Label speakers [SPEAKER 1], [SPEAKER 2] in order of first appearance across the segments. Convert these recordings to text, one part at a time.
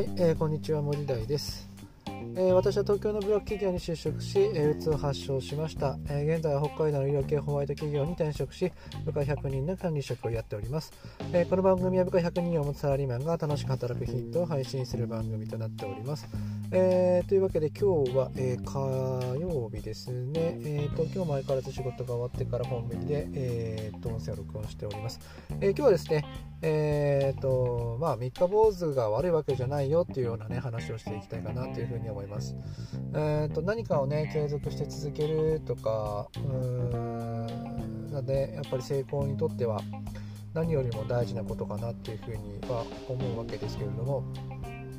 [SPEAKER 1] はい、えー、こんにちは森大です、え、私は東京のブラック企業に就職し、えー、うつを発症しました、え、現在は北海道の医療系ホワイト企業に転職し部下100人の管理職をやっております、え、この番組は部下100人を持つサラリーマンが楽しく働くヒントを配信する番組となっております。えー、というわけで今日は、え、火曜日ですね、えーと、今日も相変わらず仕事が終わってから本日で、えーと、音声を録音しております、えー、今日はですね、えーとまあ、三日坊主が悪いわけじゃないよっていうような、ね、話をしていきたいかなというふうに思います、えーと、何かをね継続して続けるとかうーんなのでやっぱり成功にとっては何よりも大事なことかなっていうふうには思うわけですけれども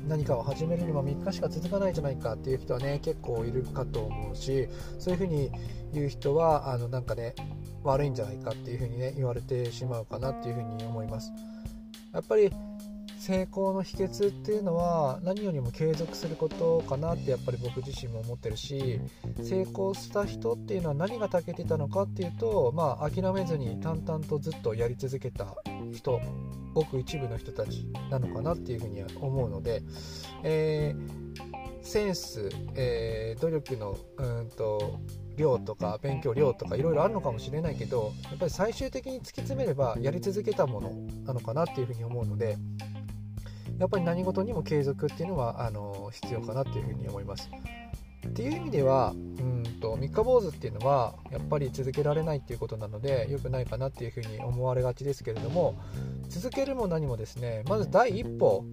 [SPEAKER 1] 何かを始めるにも3日しか続かないじゃないかっていう人はね結構いるかと思うしそういうふうに言う人はあのなんかね悪いんじゃないかっていうふうにね言われてしまうかなっていうふうに思います。やっぱり成功の秘訣っていうのは何よりも継続することかなってやっぱり僕自身も思ってるし成功した人っていうのは何が長けてたのかっていうとまあ諦めずに淡々とずっとやり続けた人ごく一部の人たちなのかなっていうふうには思うので、えー、センス、えー、努力のうんと量とか勉強量とかいろいろあるのかもしれないけどやっぱり最終的に突き詰めればやり続けたものなのかなっていうふうに思うのでやっぱり何事にも継続っていうのはあの必要かなっていうふうに思います。っていう意味ではうんと三日坊主っていうのはやっぱり続けられないっていうことなので良くないかなっていうふうに思われがちですけれども続けるも何もですねまず第一歩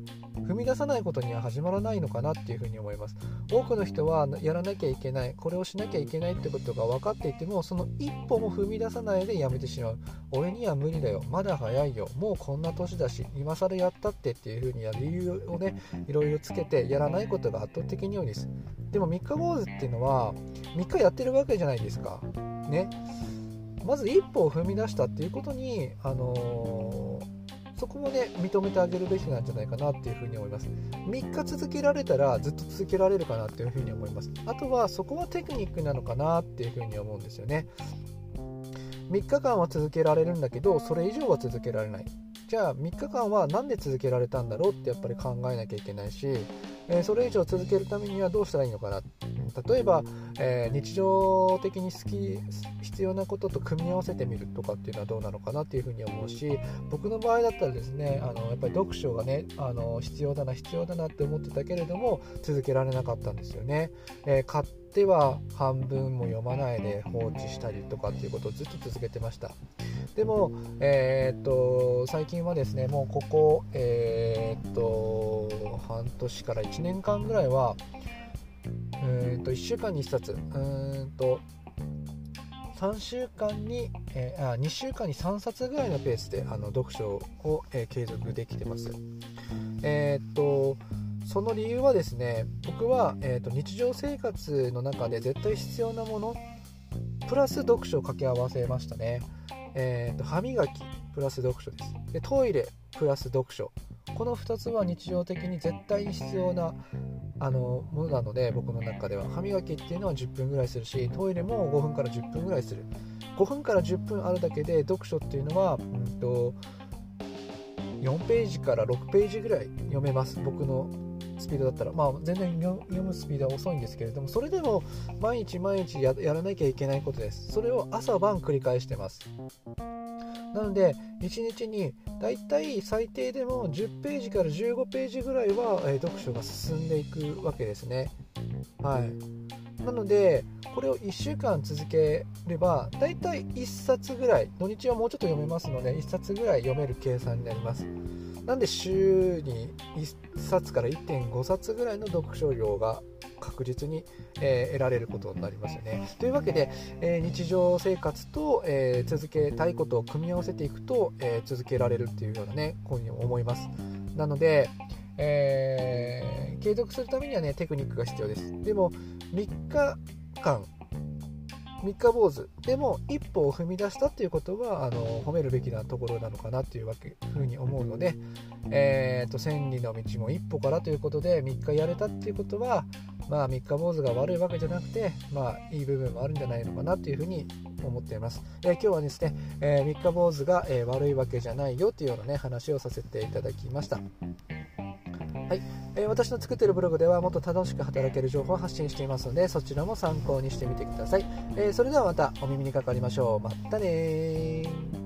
[SPEAKER 1] 踏み出さないことには始まらないのかなっていうふうに思います。多くの人はやらなきゃいけないこれをしなきゃいけないってことが分かっていてもその一歩も踏み出さないでやめてしまう。俺には無理だよ。まだ早いよ。もうこんな年だし今更やったってっていうふうにやる理由をねいろいろつけてやらないことが圧倒的に多いです。でも三日坊主っていうのは3日やってるわけじゃないですか。ね。まず一歩を踏み出したっていうことにあのーそこもね認めてあげるべきなんじゃないかなっていうふうに思います。3日続けられたらずっと続けられるかなっていうふうに思います。あとはそこはテクニックなのかなっていうふうに思うんですよね。3日間は続けられるんだけどそれ以上は続けられない。じゃあ3日間は何で続けられたんだろうってやっぱり考えなきゃいけないし、えー、それ以上続けるためにはどうしたらいいのかな。例えば、えー、日常的に好き必要なことと組み合わせてみるとかっていうのはどうなのかなっていうふうに思うし僕の場合だったらですねあのやっぱり読書がねあの必要だな必要だなって思ってたけれども続けられなかったんですよね。えー、買っては半分も読まないで放置したりとかっていうことをずっと続けてました。でも、えー、っと最近はですねもうここ、えー、っと半年から1年間ぐらいは、えー、と1週間に1冊うんと3週間に、えー、あ2週間に3冊ぐらいのペースであの読書を、えー、継続できてます。えー、っとその理由はですね僕は、えーと、日常生活の中で絶対必要なものプラス読書を掛け合わせましたね。えーと、歯磨きプラス読書ですでトイレプラス読書この2つは日常的に絶対に必要なあのものなので僕の中では。歯磨きっていうのは10分ぐらいするしトイレも5分から10分ぐらいする。5分から10分あるだけで読書っていうのは、うんと、4ページから6ページぐらい読めます。僕のスピードだったら、まあ、全然読むスピードは遅いんですけれどもそれでも毎日毎日やらなきゃいけないことです。それを朝晩繰り返してます。なので1日にだいたい最低でも10ページから15ページぐらいは、え読書が進んでいくわけですね。はい。なのでこれを1週間続ければだいたい1冊ぐらい土日はもうちょっと読めますので1冊ぐらい読める計算になります。なんで週に1冊から1.5冊ぐらいの読書量が確実に、えー、得られることになりますよね。というわけで、えー、日常生活と、えー、続けたいことを組み合わせていくと、え続けられるっていうようなねこういうふうに思います。なので、え継続するためにはねテクニックが必要です。でも3日間三日坊主でも一歩を踏み出したっていうことはあの褒めるべきなところなのかなっていうわけふうに思うので、えーと、千里の道も一歩からということで3日やれたっていうことはまあ三日坊主が悪いわけじゃなくてまあいい部分もあるんじゃないのかなというふうに思っています、えー、今日はですね、え、三日坊主が、え、悪いわけじゃないよっていうようなね話をさせていただきました。はい。えー、私の作っているブログではもっと楽しく働ける情報を発信していますのでそちらも参考にしてみてください、えー、それではまたお耳にかかりましょう。またね